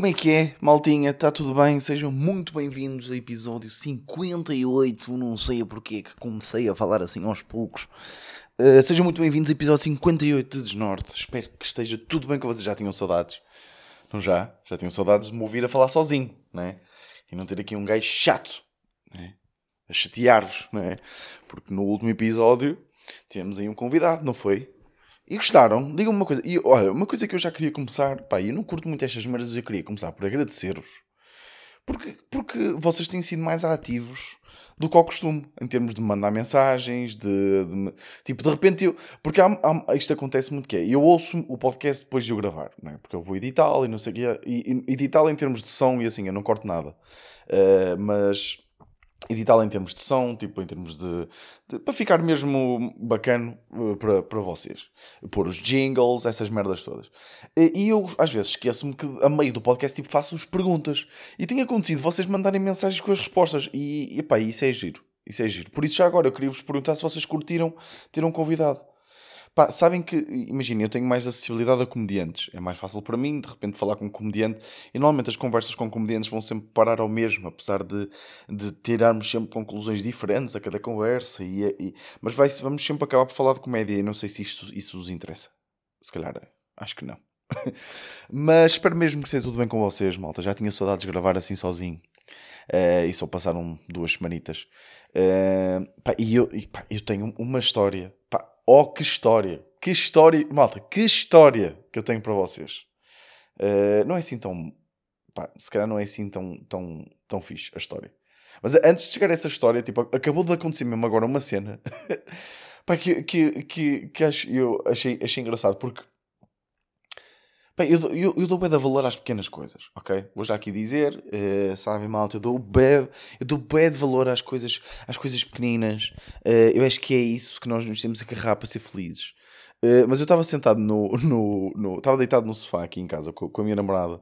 Como é que é, maltinha? Está tudo bem? Sejam muito bem-vindos ao episódio 58. Não sei porquê que comecei a falar assim aos poucos. Uh, sejam muito bem-vindos ao episódio 58 de Desnorte. Espero que esteja tudo bem, que vocês já tinham saudades. Não já? Já tinham saudades de me ouvir a falar sozinho, né? E não ter aqui um gajo chato, né? A chatear-vos, né? Porque no último episódio tivemos aí um convidado, não foi? E gostaram? Digam-me uma coisa. E olha, uma coisa que eu já queria começar. Pá, eu não curto muito estas merdas, eu queria começar por agradecer-vos. Porque, porque vocês têm sido mais ativos do que ao costume, em termos de mandar mensagens, de, de tipo, de repente eu. Porque há, há, isto acontece muito que é. Eu ouço o podcast depois de eu gravar, não é? Porque eu vou editá-lo e não sei o quê. E editá-lo em termos de som e assim, eu não corto nada. Uh, mas editá-la em termos de som, tipo em termos de, de para ficar mesmo bacana uh, para, para vocês. Pôr os jingles, essas merdas todas. E, eu às vezes esqueço-me que a meio do podcast tipo, faço-vos perguntas. E tem acontecido vocês mandarem mensagens com as respostas. E, e pá, isso é giro. Isso é giro. Por isso já agora eu queria vos perguntar se vocês curtiram ter um convidado. Pá, sabem que, imaginem, eu tenho mais acessibilidade a comediantes. É mais fácil para mim, de repente, falar com um comediante. E normalmente as conversas com comediantes vão sempre parar ao mesmo, apesar de, de tirarmos sempre conclusões diferentes a cada conversa. E, e mas vai, vamos sempre acabar por falar de comédia. E não sei se isto, isso vos interessa. Se calhar, acho que não. mas espero mesmo que esteja tudo bem com vocês, malta. Já tinha saudades de gravar assim sozinho. Uh, e só passaram duas semanitas. Uh, pá, e eu, e, pá, eu tenho uma história. Pá, Oh, que história! Que história! Malta, que história que eu tenho para vocês. Uh, não é assim tão. Pá, se calhar não é assim tão, tão, tão fixe a história. Mas antes de chegar a essa história, tipo, acabou de acontecer mesmo agora uma cena pá, que, que, que, que acho, eu achei, achei engraçado porque Bem, eu, eu, eu dou bem de valor às pequenas coisas, ok? Vou já aqui dizer, uh, sabem malta, eu dou bem, eu dou bem de valor às coisas, às coisas pequeninas. Uh, eu acho que é isso que nós nos temos que agarrar para ser felizes. Uh, mas eu estava sentado no, no, no estava deitado no sofá aqui em casa com, com a minha namorada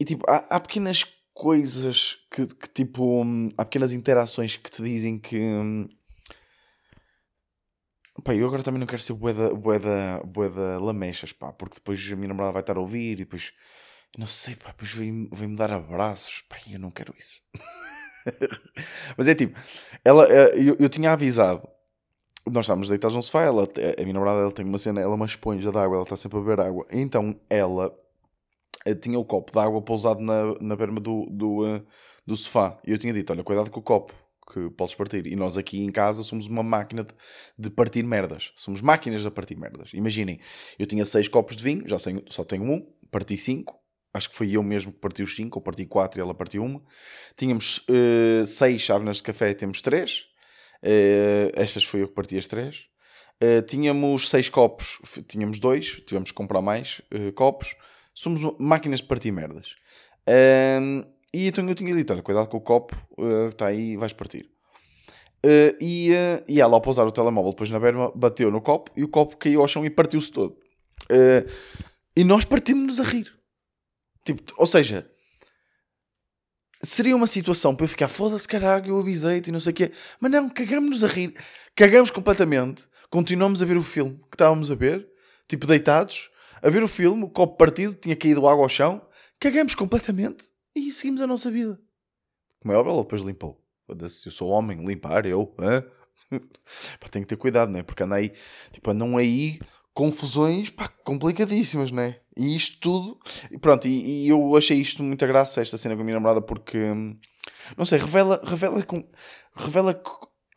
e tipo, há, há pequenas coisas que, que, tipo, hum, há pequenas interações que te dizem que, hum, Pá, eu agora também não quero ser boeda, boeda, boeda lamechas, pá, porque depois a minha namorada vai estar a ouvir e depois, não sei, pá, depois vem-me vem dar abraços, pá, eu não quero isso. Mas é tipo, ela, eh, eu, eu tinha avisado, nós estávamos deitados no sofá, ela, a minha namorada ela tem uma cena, ela é uma esponja de água, ela está sempre a beber água, então ela eh, tinha o copo de água pousado na, na berma do, do, do sofá, e eu tinha dito, olha, cuidado com o copo, que podes partir. E nós aqui em casa somos uma máquina de, partir merdas. Somos máquinas de partir merdas. Imaginem, eu tinha seis copos de vinho, já só tenho um, parti cinco. Acho que foi eu mesmo que parti os cinco, ou parti quatro e ela partiu uma. Tínhamos uh, seis chávenas de café, temos três. Uh, estas foi eu que parti as três. Uh, tínhamos seis copos, tínhamos dois, tivemos que comprar mais copos. Somos máquinas de partir merdas. Uh, e então eu tinha dito: olha, cuidado com o copo, uh, está aí, vais partir. Uh, e, uh, e ela, ao pousar o telemóvel depois na berma, bateu no copo e o copo caiu ao chão e partiu-se todo. Uh, e nós partimos-nos a rir. Tipo, ou seja, seria uma situação para eu ficar foda-se, caralho, eu avisei-te e não sei o quê. Mas não, cagamos-nos a rir. Cagamos completamente. Continuamos a ver o filme que estávamos a ver, tipo, deitados, a ver o filme, o copo partido, tinha caído água ao chão. Cagamos completamente. E seguimos a nossa vida. Como é óbvio, ela depois limpou. Eu sou homem, limpar, eu. Hã? pá, tenho que ter cuidado, não é? Porque aí, tipo, andam aí confusões pá, complicadíssimas, não é? E isto tudo. E pronto, e, e, eu achei isto muita graça, esta cena com a minha namorada, porque. Não sei, revela. Revela com. Revela.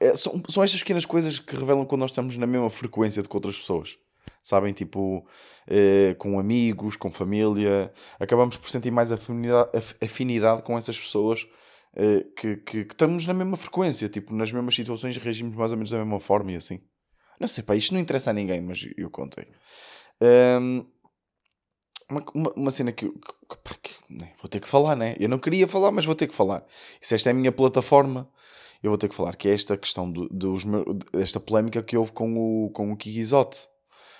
É, são, são estas pequenas coisas que revelam quando nós estamos na mesma frequência de outras pessoas sabem? Tipo, eh, com amigos, com família, acabamos por sentir mais afinidade, afinidade com essas pessoas eh, que, que, que, estamos na mesma frequência, tipo, nas mesmas situações reagimos mais ou menos da mesma forma e assim. Não sei, pá, isto não interessa a ninguém, mas eu contei. Um, uma, uma, uma, cena que, que, que, né, vou ter que falar, né? Eu não queria falar, mas vou ter que falar. E se esta é a minha plataforma, eu vou ter que falar, que é esta questão do, dos desta polémica que houve com o, com o Kikizote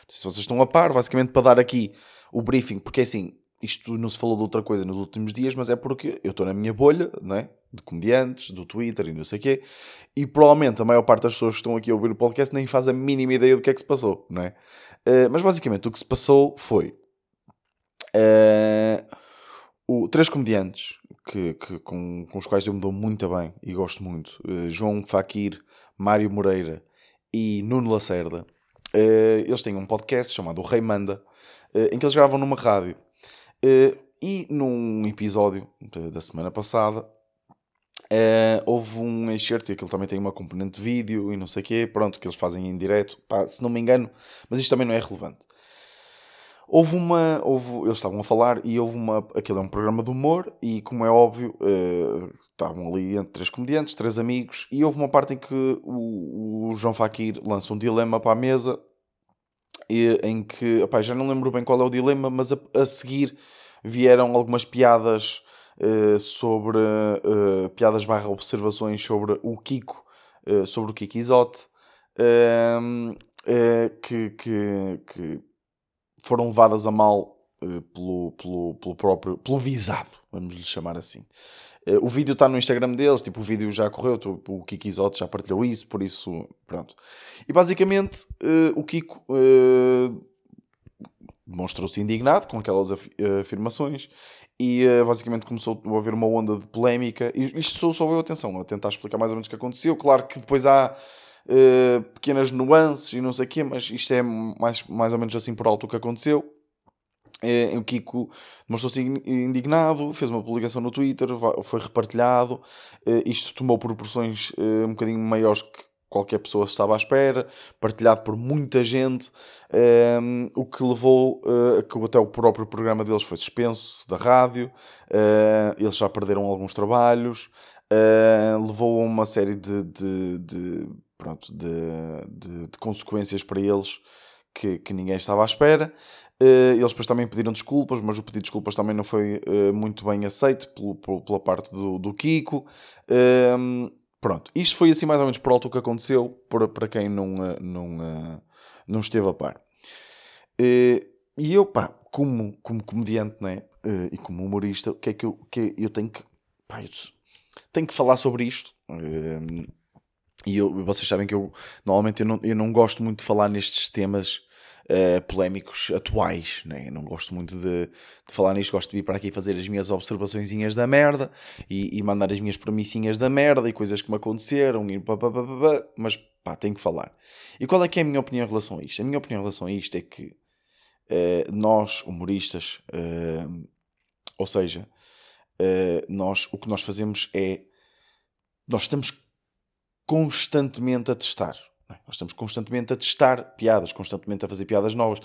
se vocês estão a par, basicamente para dar aqui o briefing, porque assim, isto não se falou de outra coisa nos últimos dias, mas é porque eu estou na minha bolha, não é? De comediantes, do Twitter e não sei o quê, e provavelmente a maior parte das pessoas que estão aqui a ouvir o podcast nem faz a mínima ideia do que é que se passou, não é? Uh, mas basicamente o que se passou foi. Uh, o, três comediantes que, que, com, com os quais eu me dou muito bem e gosto muito: uh, João Faquir, Mário Moreira e Nuno Lacerda. Uh, eles têm um podcast chamado Rei Manda, uh, em que eles gravam numa rádio. e num episódio da semana passada, houve um excerto, e aquilo também tem uma componente de vídeo e não sei o quê, pronto, que eles fazem em direto, pá, se não me engano, mas isto também não é relevante. Houve uma. Houve, eles estavam a falar e houve uma. Aquilo é um programa de humor e, como é óbvio, uh, estavam ali entre três comediantes, três amigos, e houve uma parte em que o, o João Faquir lança um dilema para a mesa e, em que. Já não lembro bem qual é o dilema, mas a, a seguir vieram algumas piadas uh, sobre. Uh, piadas barra observações sobre o Kiko, sobre o Kiko Isote. que, que, que foram levadas a mal uh, pelo, pelo, pelo próprio, pelo visado, vamos lhe chamar assim. Uh, o vídeo está no Instagram deles, tipo, o vídeo já correu, o Kiko Isote já partilhou isso, por isso, pronto. E basicamente, uh, o Kiko demonstrou-se indignado com aquelas afirmações e basicamente começou a haver uma onda de polémica. Isto sou só eu, atenção, a tentar explicar mais ou menos o que aconteceu. Claro que depois há uh, pequenas nuances e não sei o quê, mas isto é mais, mais ou menos assim por alto o que aconteceu. Uh, o Kiko mostrou-se indignado, fez uma publicação no Twitter, foi repartilhado. Uh, isto tomou proporções um bocadinho maiores que qualquer pessoa estava à espera, partilhado por muita gente, um, o que levou uh, a que até o próprio programa deles foi suspenso da rádio, uh, eles já perderam alguns trabalhos, uh, levou a uma série de, de, de pronto, de, de, de, consequências para eles que, que ninguém estava à espera. Uh, eles depois também pediram desculpas, mas o pedido de desculpas também não foi uh, muito bem aceito pela parte do, do Kiko. Uh, pronto, isto foi assim mais ou menos por alto o que aconteceu, para, para quem não, eh, não, não esteve a par. e eu, pá, como, como comediante né, e como humorista, o que é que eu, que eu tenho que. Pá, eu tenho que falar sobre isto. E eu, vocês sabem que eu normalmente eu não, eu não gosto muito de falar nestes temas uh, polémicos atuais, né? Eu não gosto muito de, de, falar nisto, gosto de vir para aqui fazer as minhas observaçõezinhas da merda e, e mandar as minhas premissinhas da merda e coisas que me aconteceram e pá, pá, pá, pá, mas pá, tenho que falar. E qual é que é a minha opinião em relação a isto? A minha opinião em relação a isto é que uh, nós, humoristas, uh, ou seja, nós, o que nós fazemos é nós estamos constantemente a testar. É? Nós estamos constantemente a testar piadas, constantemente a fazer piadas novas.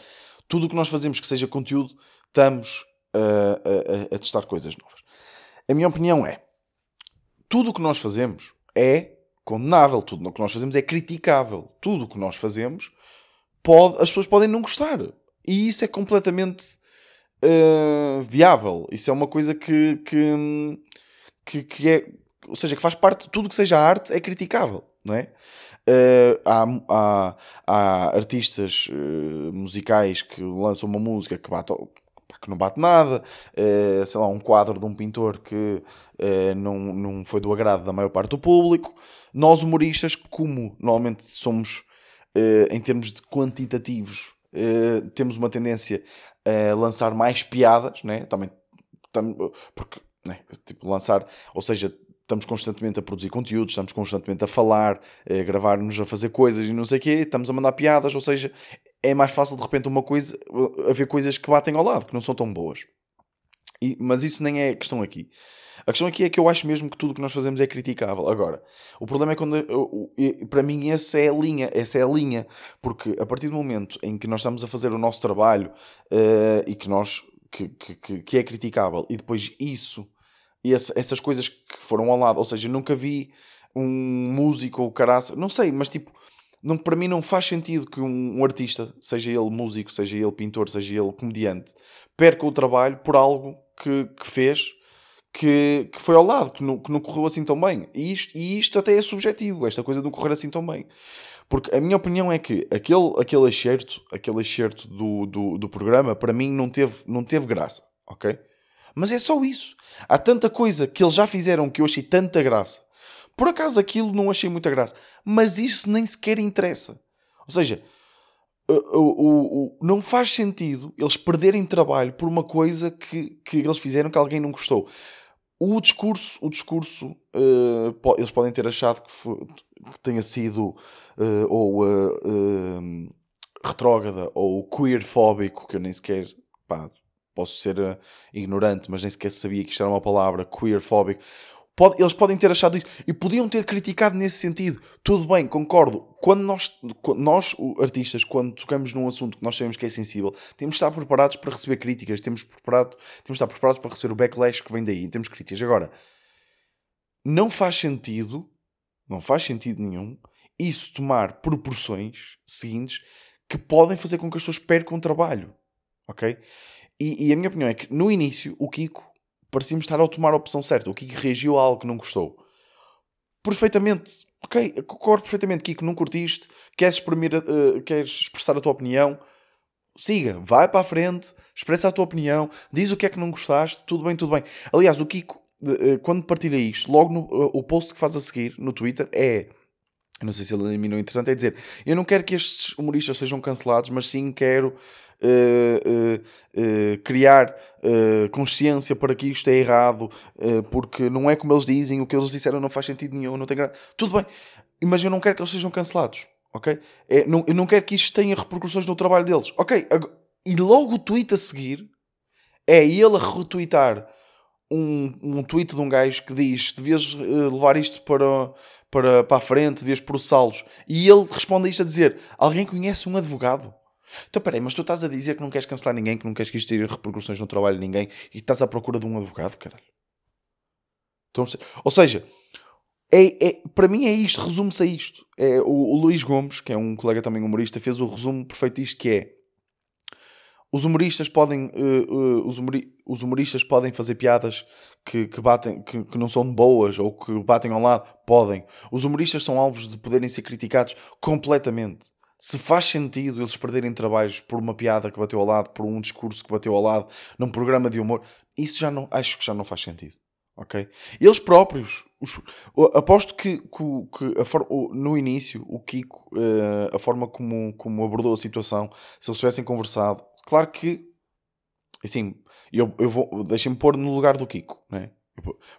Tudo o que nós fazemos que seja conteúdo, estamos a, a, a testar coisas novas. A minha opinião é: tudo o que nós fazemos é condenável, tudo o que nós fazemos é criticável. Tudo o que nós fazemos, pode, as pessoas podem não gostar. E isso é completamente uh, viável. Isso é uma coisa que, que, que, que é ou seja, que faz parte, tudo que seja arte é criticável, não é? Uh, há, há, há, artistas uh, musicais que lançam uma música que, bate, que não bate nada, uh, sei lá, um quadro de um pintor que não, não foi do agrado da maior parte do público. Nós, humoristas, como normalmente somos, em termos de quantitativos, temos uma tendência a lançar mais piadas, né? também, tam, porque né? tipo, lançar, ou seja, estamos constantemente a produzir conteúdos, estamos constantemente a falar, a gravar-nos, a fazer coisas e não sei o quê, estamos a mandar piadas, ou seja, é mais fácil de repente uma coisa, haver coisas que batem ao lado, que não são tão boas. E, mas isso nem é a questão aqui. A questão aqui é que eu acho mesmo que tudo o que nós fazemos é criticável. Agora, o problema é quando. Para mim, essa é a linha. Essa é a linha. Porque a partir do momento em que nós estamos a fazer o nosso trabalho uh, e que nós. Que, que, que é criticável e depois isso e essa, essas coisas que foram ao lado. Ou seja, nunca vi um músico ou caraça, não sei, mas tipo, não, para mim não faz sentido que um, um, artista, seja ele músico, seja ele pintor, seja ele comediante, perca o trabalho por algo que, que fez que, que foi ao lado, que não, que não correu assim tão bem. E isto, e isto até é subjetivo, esta coisa de não correr assim tão bem. Porque a minha opinião é que aquele, aquele excerto, aquele excerto do, do, do programa, para mim não teve, não teve graça, ok? Mas é só isso. Há tanta coisa que eles já fizeram que eu achei tanta graça. Por acaso aquilo não achei muita graça. Mas isso nem sequer interessa. Ou seja, o, o, o, não faz sentido eles perderem trabalho por uma coisa que, que eles fizeram que alguém não gostou. O discurso, o discurso uh, eles podem ter achado que, que tenha sido uh, ou uh, retrógrada ou queerfóbico, que eu nem sequer pá, posso ser ignorante, mas nem sequer sabia que isto era uma palavra, queerfóbico. Pode, eles podem ter achado isso e podiam ter criticado nesse sentido. Tudo bem, concordo. Quando nós, nós, artistas, quando tocamos num assunto que nós sabemos que é sensível, temos de estar preparados para receber críticas, temos, preparado, temos de estar preparados para receber o backlash que vem daí, temos críticas. Agora, não faz sentido, não faz sentido nenhum, isso tomar proporções seguintes que podem fazer com que as pessoas percam o trabalho. Ok? E, e a minha opinião é que no início o Kiko parecíamos estar a tomar a opção certa. O Kiko reagiu a algo que não gostou. Perfeitamente. Ok, concordo perfeitamente, Kiko, não curtiste, queres, exprimir, uh, queres expressar a tua opinião, siga, vai para a frente, expressa a tua opinião, diz o que é que não gostaste, tudo bem, tudo bem. Aliás, o Kiko, uh, quando partilha isto, logo no uh, o post que faz a seguir no Twitter é não sei se ele eliminou, entretanto, é dizer: Eu não quero que estes humoristas sejam cancelados, mas sim quero uh, uh, criar consciência para que isto é errado, porque não é como eles dizem, o que eles disseram não faz sentido nenhum, não tem graça. Tudo bem, mas eu não quero que eles sejam cancelados, ok? É, não, eu não quero que isto tenha repercussões no trabalho deles, ok? E logo o tweet a seguir é ele a retweetar um, um tweet de um gajo que diz devias levar isto para, para, para a frente, devias processá-los. E ele responde a isto a dizer: Alguém conhece um advogado? Então peraí, mas tu estás a dizer que não queres cancelar ninguém, que não queres que isto tenha repercussões no trabalho de ninguém e estás à procura de um advogado, caralho. Então, ou seja, é, é, para mim é isto, resume-se a isto. É, o, o Luís Gomes, que é um colega também humorista, fez o resumo perfeito disto que é os humoristas podem uh, uh, os, humori os, humoristas podem fazer piadas que, que batem que, que, não são boas ou que batem ao lado podem os humoristas são alvos de poderem ser criticados completamente se faz sentido eles perderem trabalhos por uma piada que bateu ao lado, por um discurso que bateu ao lado, num programa de humor, isso já não, acho que já não faz sentido. Ok? Eles próprios, os, aposto que, que, que a, no início, o Kiko, uh, a forma como, como abordou a situação, se eles tivessem conversado, claro que, assim, eu, eu vou, deixem-me pôr no lugar do Kiko, né?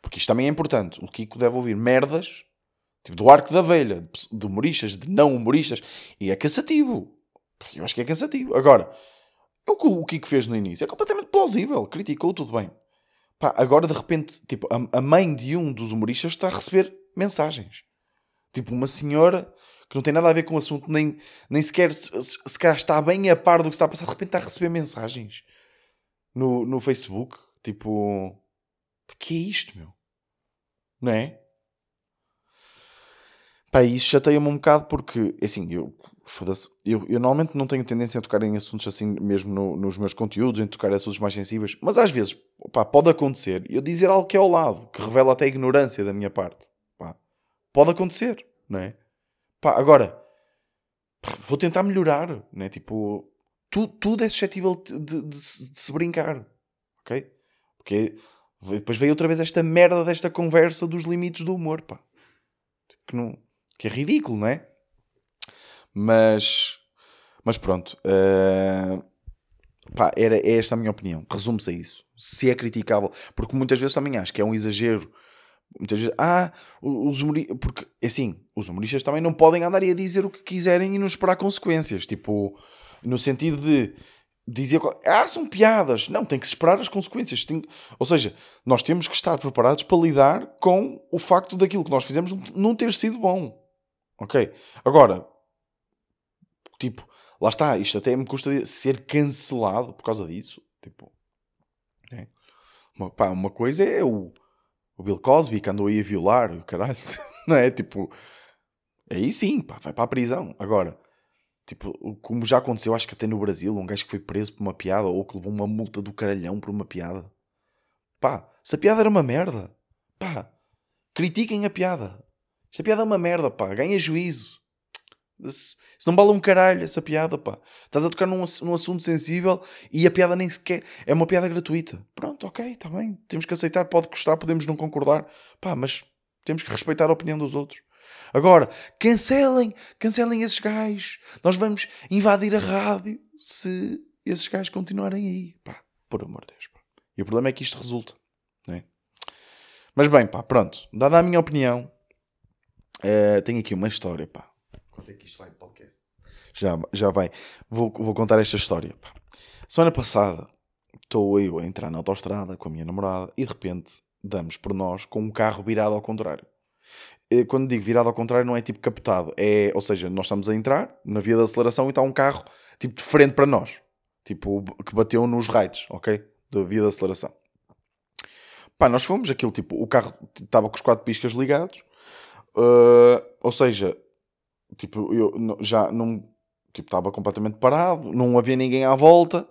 porque isto também é importante. O Kiko deve ouvir merdas Tipo, do arco da velha, de humoristas, de não humoristas. E é cansativo. Eu acho que é cansativo. Agora, o que o Kiko fez no início é completamente plausível. Criticou, tudo bem. Pá, agora, de repente, tipo, a, a mãe de um dos humoristas está a receber mensagens. Tipo, uma senhora que não tem nada a ver com o assunto, nem, nem sequer se, se está bem a par do que está a passar, de repente está a receber mensagens no, no Facebook. Tipo, que é isto, meu? Não é? Pá, isso chateia-me um bocado porque, assim, eu, eu, eu normalmente não tenho tendência a tocar em assuntos assim mesmo no, nos meus conteúdos, em tocar em assuntos mais sensíveis, mas às vezes, pá, pode acontecer eu dizer algo que é ao lado, que revela até ignorância da minha parte. Pá, pode acontecer, não é? Pá, agora, vou tentar melhorar, né? Tipo, tu, tudo é suscetível de, de, de, de se brincar, ok? Porque depois veio outra vez esta merda desta conversa dos limites do humor, pá. Que não que é ridículo, não é? Mas, mas pronto. Uh, pá, era, é esta a minha opinião. Resume-se a isso. Se é criticável, porque muitas vezes também acho que é um exagero. Muitas vezes, ah, os humoristas, porque assim, os humoristas também não podem andar a dizer o que quiserem e não esperar consequências. Tipo, no sentido de dizer, ah, são piadas. Não, tem que esperar as consequências. Tem... Ou seja, nós temos que estar preparados para lidar com o facto daquilo que nós fizemos não ter sido bom. Ok? Agora, tipo, lá está, isto até me custa ser cancelado por causa disso. Tipo, é. uma, pá, uma coisa é o, o Bill Cosby que andou aí a violar, caralho, não é? Tipo, aí sim, pá, vai para a prisão. Agora, tipo, como já aconteceu, acho que até no Brasil, um gajo que foi preso por uma piada ou que levou uma multa do caralhão por uma piada. Pá, se a piada era uma merda, pá, critiquem a piada. Esta piada é uma merda, pá. Ganha juízo. Se não bala um caralho essa piada, pá. Estás a tocar num, num assunto sensível e a piada nem sequer é uma piada gratuita. Pronto, ok, está bem. Temos que aceitar, pode custar, podemos não concordar. Pá, mas temos que respeitar a opinião dos outros. Agora, cancelem, cancelem esses gajos. Nós vamos invadir a rádio se esses gajos continuarem aí. Pá, por amor de Deus. Pá. E o problema é que isto resulta. Né? Mas bem, pá, pronto. Dada a minha opinião, uh, tenho aqui uma história, pá. Quanto é que isto vai de podcast? Já, já vai. Vou, vou contar esta história, pá. Semana passada, estou eu a entrar na autostrada com a minha namorada e de repente damos por nós com um carro virado ao contrário. Eh, quando digo virado ao contrário, não é tipo captado, é, ou seja, nós estamos a entrar na via de aceleração e está um carro tipo de frente para nós, tipo que bateu nos raids, ok? Da via de aceleração. Pá, nós fomos aquilo tipo, o carro estava com os quatro piscas ligados, uh, ou seja, tipo, eu já não, tipo, estava completamente parado, não havia ninguém à volta.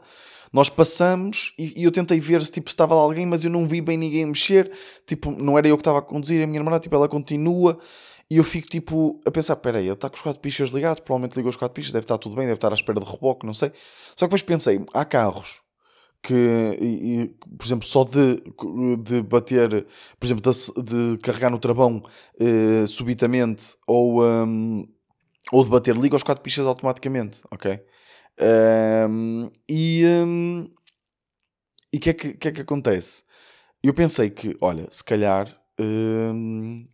Nós passamos e, e eu tentei ver se tipo, estava lá alguém, mas eu não vi bem ninguém mexer. Tipo, não era eu que estava a conduzir, a minha irmã, tipo, ela continua. E eu fico tipo a pensar: peraí, ele está com os quatro pistas ligados, provavelmente ligou os quatro pistas, deve estar tudo bem, deve estar à espera de reboque, não sei. Só que depois pensei: há carros que, e, e, por exemplo, só de, de bater, por exemplo, de, de carregar no travão uh, subitamente ou, um, ou de bater, liga os quatro pistas automaticamente, ok? Um, e um, e que, é que, que, é que acontece? Eu pensei que, olha, se calhar um,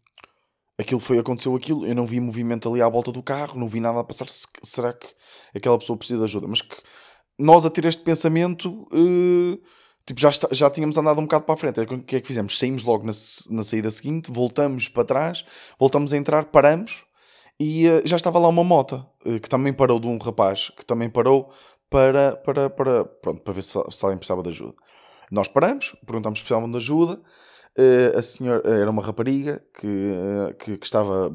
aquilo foi, aconteceu aquilo, eu não vi movimento ali à volta do carro, não vi nada a passar. será que aquela pessoa precisa de ajuda? Mas que nós a ter este pensamento. Uh, tipo, já, está, já tínhamos andado um bocado para a frente. O que é que fizemos? Saímos logo na, na saída seguinte, voltamos para trás, voltamos a entrar, paramos e uh, já estava lá uma moto uh, que também parou de um rapaz que também parou para, para, para, pronto, para ver se, se alguém precisava de ajuda. Nós paramos, perguntamos se precisavam de ajuda. Uh, a senhora era uma rapariga que, que, que, estava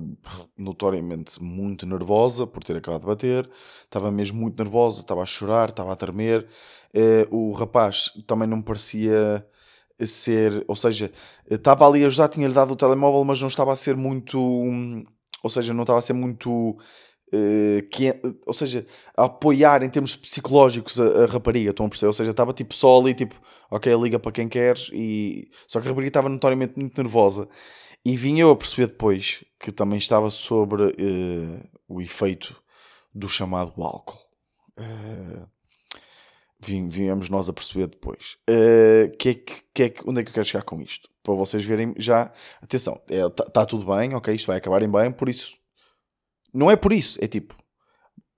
notoriamente muito nervosa por ter acabado de bater, estava mesmo muito nervosa, estava a chorar, estava a tremer. o rapaz também não parecia ser, ou seja, estava ali a ajudar, tinha-lhe dado o telemóvel, mas não estava a ser muito. Hum, ou seja, não estava a ser muito. Uh, que, ou seja, a apoiar em termos psicológicos a, a, rapariga, estão a perceber? Ou seja, estava tipo só ali, tipo, ok, liga para quem queres, e só que a rapariga estava notoriamente muito nervosa. E vinha eu a perceber depois que também estava sobre uh, o efeito do chamado álcool. Uh, Vínhamos nós a perceber depois. Uh, que é que, que é que, onde é que eu quero chegar com isto? para vocês verem já. Atenção, está é, tá, tá tudo bem, ok, isto vai acabar em bem, por isso. Não é por isso, é tipo.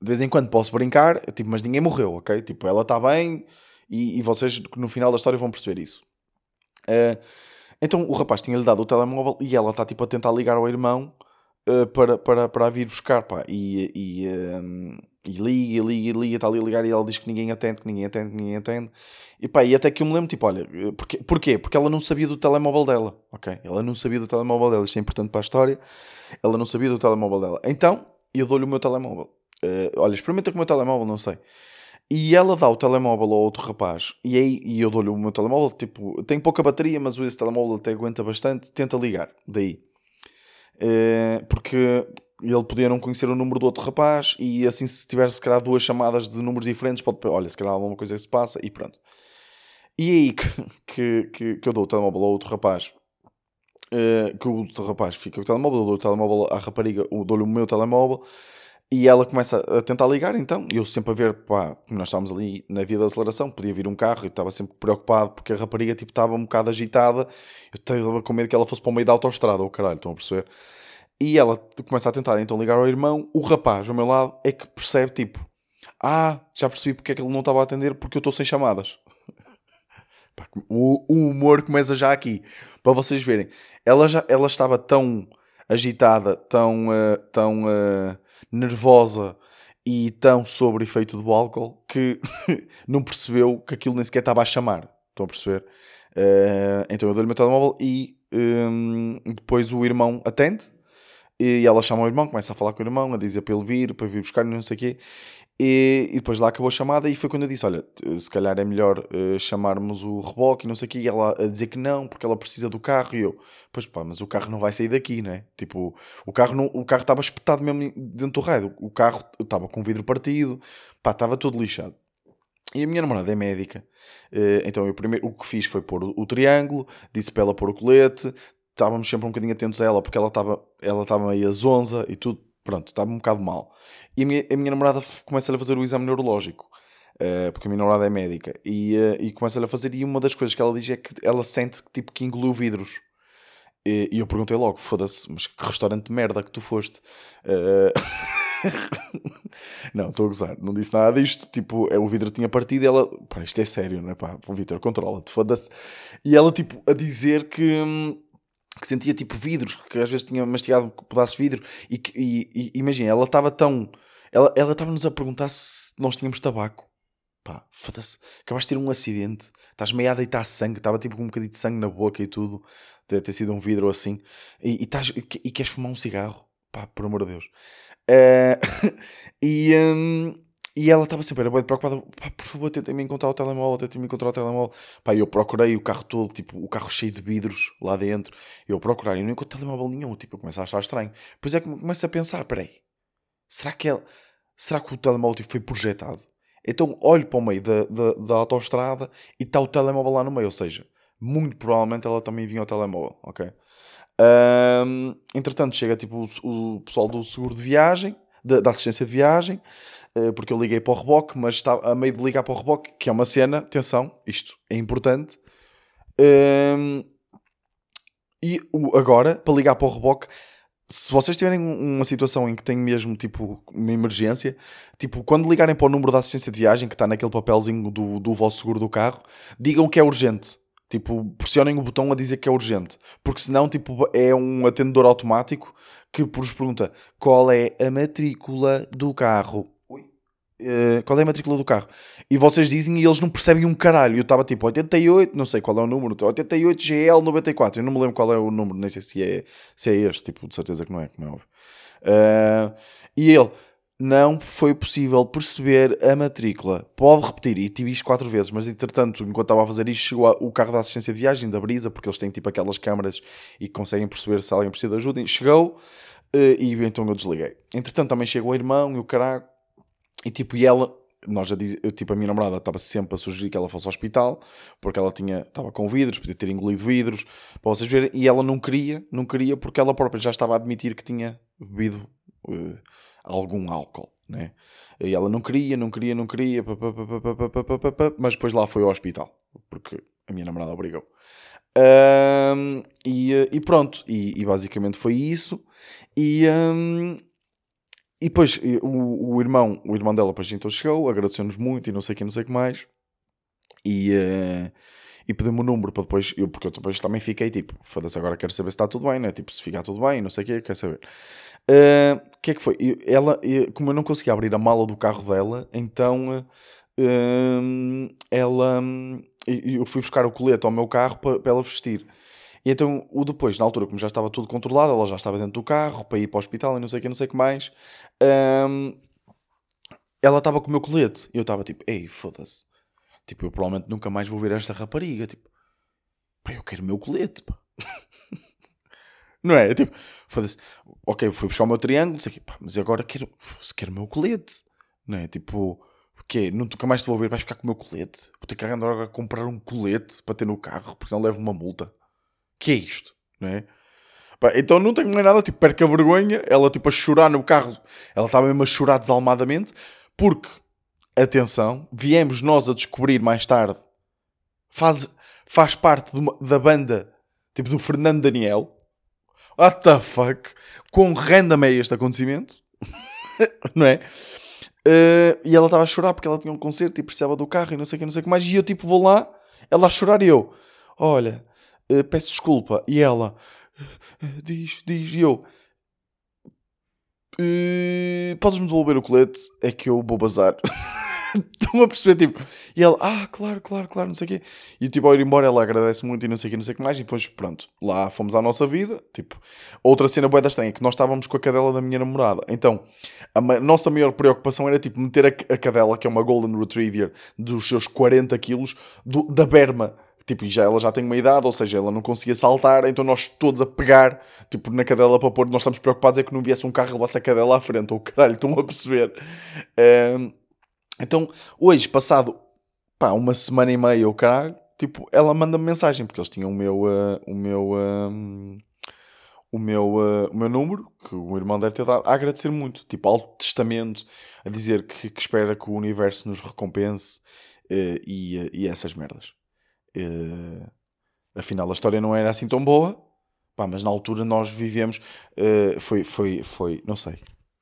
De vez em quando posso brincar, tipo, mas ninguém morreu, ok? Tipo, ela está bem e, e, vocês no final da história vão perceber isso. Uh, então o rapaz tinha-lhe dado o telemóvel e ela está tipo a tentar ligar ao irmão uh, para, para, para a vir buscar, pá. E, e, um, e liga, liga, liga, está ali a ligar e ela diz que ninguém atende, que ninguém atende, que ninguém atende. E pá, e até que eu me lembro, tipo, olha, eh, porquê? porquê? Porque ela não sabia do telemóvel dela, ok? Ela não sabia do telemóvel dela, isto é importante para a história. Ela não sabia do telemóvel dela. Então, eu dou-lhe o meu telemóvel. Uh, olha, experimenta com o meu telemóvel, não sei. E ela dá o telemóvel ao outro rapaz, e aí e eu dou-lhe o meu telemóvel, tipo, tem pouca bateria, mas esse telemóvel até aguenta bastante, tenta ligar, daí. Uh, porque ele podia não conhecer o número do outro rapaz e assim se tiver se calhar duas chamadas de números diferentes pode olha, se calhar alguma coisa que se passa e pronto. E é aí que, que, que, eu dou o telemóvel ao outro rapaz uh, que o outro rapaz fica com o telemóvel, eu dou o telemóvel à rapariga, dou-lhe o meu telemóvel e ela começa a tentar ligar então, eu sempre a ver, pá, nós estávamos ali na via da aceleração, podia vir um carro e estava sempre preocupado porque a rapariga tipo estava um bocado agitada, eu estava com medo que ela fosse para o meio da autostrada, ou oh, caralho, estão a perceber? E ela começa a tentar então ligar ao irmão. O rapaz ao meu lado é que percebe tipo: Ah, já percebi porque é que ele não estava a atender porque eu estou sem chamadas. o, o, humor começa já aqui. Para vocês verem. Ela, já, ela estava tão agitada, tão, uh, tão uh, nervosa e tão sobre efeito do álcool que não percebeu que aquilo nem sequer estava a chamar. Estão a perceber? Uh, então eu dou-lhe o meu telemóvel e um, depois o irmão atende e ela chama o irmão, começa a falar com o irmão, a dizer para ele vir, para vir buscar, não sei o quê. E, e, depois lá acabou a chamada e foi quando eu disse: Olha, se calhar é melhor uh, chamarmos o reboque e não sei o quê. E ela a dizer que não, porque ela precisa do carro. E eu, pois pá, mas o carro não vai sair daqui, né? Tipo, o carro não, o carro estava espetado mesmo dentro do raio. O carro estava com o vidro partido, pá, estava todo lixado. E a minha namorada é médica, uh, então eu primeiro o que fiz foi pôr o triângulo, disse para ela pôr o colete, estávamos sempre um bocadinho atentos a ela, porque ela estava ela estava meio zonza e tudo, pronto, estava um bocado mal. E a minha, a minha namorada começa a fazer o exame neurológico, uh, porque a minha namorada é médica, e, uh, e começa a fazer, e uma das coisas que ela diz é que ela sente tipo, que engoliu vidros. E, e eu perguntei logo, foda-se, mas que restaurante de merda que tu foste? Uh... não, estou a gozar, não disse nada disto. Tipo, é, o vidro tinha partido e ela, pá, isto é sério, não é pá? O Vitor, controla-te, foda-se. E ela, tipo, a dizer que. Que sentia tipo vidros, que às vezes tinha mastigado pedaços de vidro e, e, e imagina, ela estava tão ela estava-nos a perguntar se nós tínhamos tabaco. Pá, foda-se, acabaste de ter um acidente estás meio a deitar sangue, estava tipo com um bocadinho de sangue na boca e tudo, deve ter sido um vidro assim e, e, estás, e, e queres fumar um cigarro? Pá, por amor de Deus. Uh, e, um, e ela estava sempre, era bem preocupada, pá, por favor, tentem-me encontrar o telemóvel, tentem-me encontrar o telemóvel. Pá, eu procurei o carro todo, tipo, o carro cheio de vidros lá dentro. Eu procurar e não encontro telemóvel nenhum, tipo, eu começo a achar estranho. Depois é que começo a pensar, peraí, será que, ela, será que o telemóvel tipo, foi projetado? Então olho para o meio da, da, da autostrada e está o telemóvel lá no meio, ou seja, muito provavelmente ela também vinha ao telemóvel, ok? Um, entretanto, chega tipo o, o pessoal do seguro de viagem, da, assistência de viagem, porque eu liguei para o reboque, mas estava a meio de ligar para o reboque, que é uma cena, atenção, isto é importante. Um, ehm, e agora, para ligar para o reboque, se vocês tiverem uma situação em que tem mesmo tipo uma emergência, tipo quando ligarem para o número da assistência de viagem que está naquele papelzinho do, do vosso seguro do carro, digam que é urgente. Tipo, pressionem o botão a dizer que é urgente, porque senão tipo é um atendedor automático que vos pergunta qual é a matrícula do carro Uh, qual é a matrícula do carro? E vocês dizem e eles não percebem um caralho. Eu estava tipo 88, não sei qual é o número, 88 GL94. Eu não me lembro qual é o número, nem sei se é, se é este, tipo, de certeza que não é, como é óbvio. Uh, e ele, não foi possível perceber a matrícula. Pode repetir, e tive isto quatro vezes, mas entretanto, enquanto estava a fazer isto, chegou o carro da assistência de viagem, da Brisa, porque eles têm tipo aquelas câmaras e conseguem perceber se alguém precisa de ajuda. Chegou uh, e então eu desliguei. Entretanto, também chegou o irmão e o caralho e tipo, e ela, nós já diz, eu, tipo, a minha namorada estava sempre a sugerir que ela fosse ao hospital, porque ela tinha, estava com vidros, podia ter engolido vidros, para vocês verem, e ela não queria, não queria, porque ela própria já estava a admitir que tinha bebido uh, algum álcool, né? E ela não queria, não queria, não queria, mas depois lá foi ao hospital, porque a minha namorada obrigou. Um, e, e, pronto, e, e, basicamente foi isso. E, um, e depois o, o irmão, o irmão dela, depois então chegou, agradeceu-nos muito e não sei o que, não sei o que mais. E, uh, e pediu-me o número para depois, eu, porque eu depois também fiquei tipo, foda-se, agora quero saber se está tudo bem, né? Tipo, se ficar tudo bem, não sei o que, quero saber. O uh, que é que foi? Ela, como eu não conseguia abrir a mala do carro dela, então uh, ela, eu fui buscar o colete ao meu carro para, para ela vestir. E então, o depois, na altura, como já estava tudo controlado, ela já estava dentro do carro para ir para o hospital e não sei o que, não sei o que mais. Um, ela estava com o meu colete. E eu estava tipo, ei, foda-se. Tipo, eu provavelmente nunca mais vou ver esta rapariga. Tipo, pá, eu quero o meu colete, pá. não é? Tipo, foda-se. Ok, fui buscar o meu triângulo, sei pá, mas agora quero, se quero o meu colete. Não é? Tipo, o quê? Nunca mais te vou ver, vais ficar com o meu colete? Vou ter que andar agora a comprar um colete para ter no carro, porque senão levo uma multa. Que é isto? Não é? Pá, então não tenho mais nada, tipo, perca a vergonha, ela tipo a chorar no carro, ela estava mesmo a chorar desalmadamente, porque, atenção, viemos nós a descobrir mais tarde, faz, faz parte uma, da banda, tipo, do Fernando Daniel, what the fuck, com random é este acontecimento, não é? Uh, e ela estava a chorar porque ela tinha um concerto e precisava do carro e não sei o que, não sei o que mais, e eu tipo vou lá, ela a chorar e eu, olha, uh, peço desculpa, e ela diz, diz, e eu, uh, podes-me devolver o colete? É que eu vou bazar. Estão a perceber, tipo, e ela, ah, claro, claro, claro, não sei o quê. E tipo, ao ir embora, ela agradece muito e não sei o quê, não sei o que mais. E depois, pronto, lá fomos à nossa vida. Tipo, outra cena boa estranha é que nós estávamos com a cadela da minha namorada. Então, a ma nossa maior preocupação era, tipo, meter a, a cadela, que é uma Golden Retriever dos seus 40 quilos, do, da berma Tipo, e já, ela já tem uma idade, ou seja, ela não conseguia saltar, então nós todos a pegar, tipo, na cadela para pôr, nós estamos preocupados é que não viesse um carro e levasse a cadela à frente, ou caralho, estão a perceber. Um, então, hoje, passado, pá, uma semana e meia, ou caralho, tipo, ela manda-me mensagem, porque eles tinham o meu, uh, o meu, um, o meu, uh, o meu número, que o irmão deve ter dado, a agradecer muito. Tipo, alto testamento, a dizer que, que espera que o universo nos recompense uh, e, e essas merdas. Afinal, a história não era assim tão boa, pá, mas na altura nós vivemos. foi, foi, foi, não sei,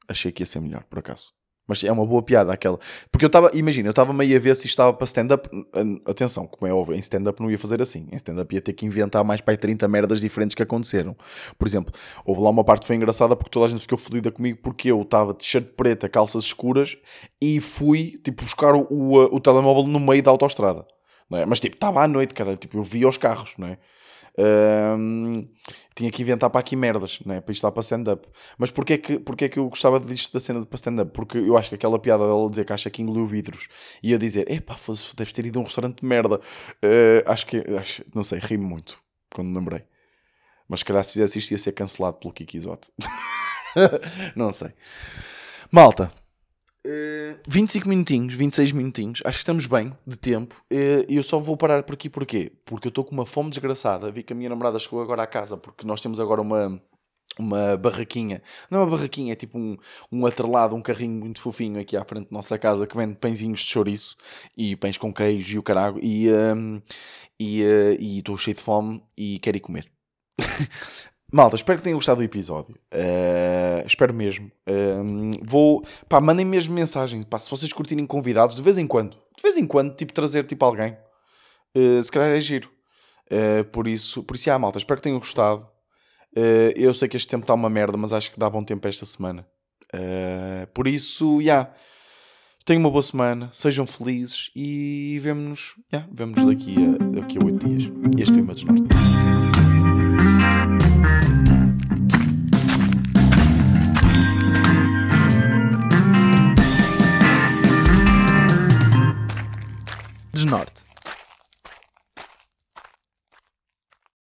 achei que ia ser melhor, por acaso. Mas é uma boa piada aquela. Porque eu estava, imagina, eu estava meio a ver se estava para stand-up. Atenção, como é óbvio, em stand-up não ia fazer assim. Em stand-up ia ter que inventar mais para 30 merdas diferentes que aconteceram. Por exemplo, houve lá uma parte que foi engraçada porque toda a gente ficou fodida comigo porque eu estava de shirt preta, calças escuras e fui, tipo, buscar o, o, o telemóvel no meio da autostrada. É? Mas, tipo, estava à noite, cara. Tipo, eu via os carros, não é? Um, tinha que inventar para aqui merdas, né? para isto lá para stand-up. Mas porquê que, porquê que eu gostava disto da cena de para stand-up? Porque eu acho que aquela piada dela dizer que acha que engoliu vidros e eu dizer, epá, deves ter ido a um restaurante de merda. Uh, acho que, acho, não sei, ri-me muito quando lembrei. Mas se calhar se fizesse isto ia ser cancelado pelo Kiki Isote. não sei. Malta, 25 minutinhos, 26 minutinhos, acho que estamos bem de tempo. E eu só vou parar por aqui porquê? Porque eu estou com uma fome desgraçada. Vi que a minha namorada chegou agora à casa porque nós temos agora uma, uma barraquinha. Não é uma barraquinha, é tipo um, um atrelado, um carrinho muito fofinho aqui à frente da nossa casa que vende pãezinhos de chouriço e pães com queijo e o carago. E um, estou uh, cheio de fome e quero ir comer. Malta, espero que tenham gostado do episódio. Uh, espero mesmo. Uh, vou. Pá, mandem mesmo mensagens. Pá, se vocês curtirem convidados, de vez em quando. De vez em quando, tipo, trazer tipo alguém. Uh, se calhar é giro. por isso, por isso, ah, malta, espero que tenham gostado. eu sei que este tempo está uma merda, mas acho que dá bom tempo esta semana. por isso, já. Yeah, tenham uma boa semana, sejam felizes e vemo-nos yeah, vemo daqui a, daqui a 8 dias. Este foi o meu desnorte. Desnorte.